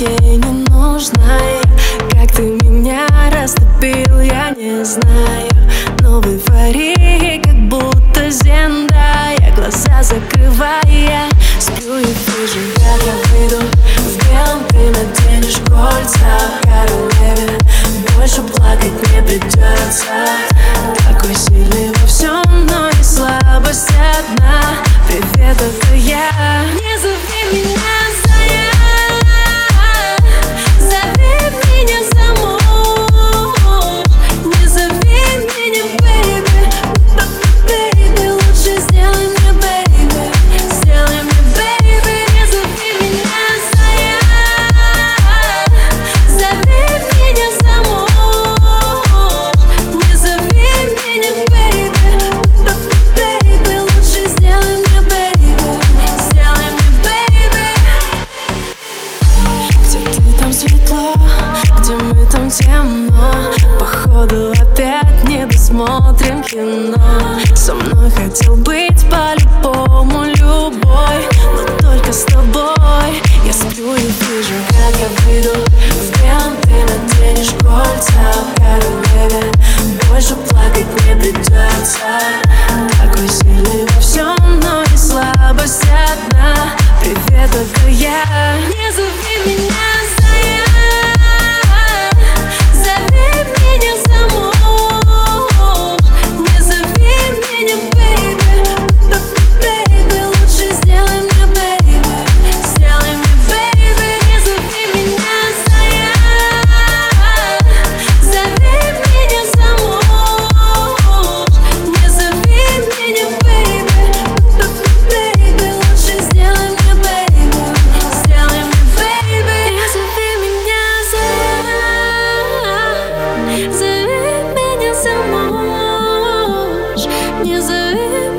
ей ненужной Как ты мне Походу опять не досмотрим кино. Со мной хотел быть по-любому любой. не завершен.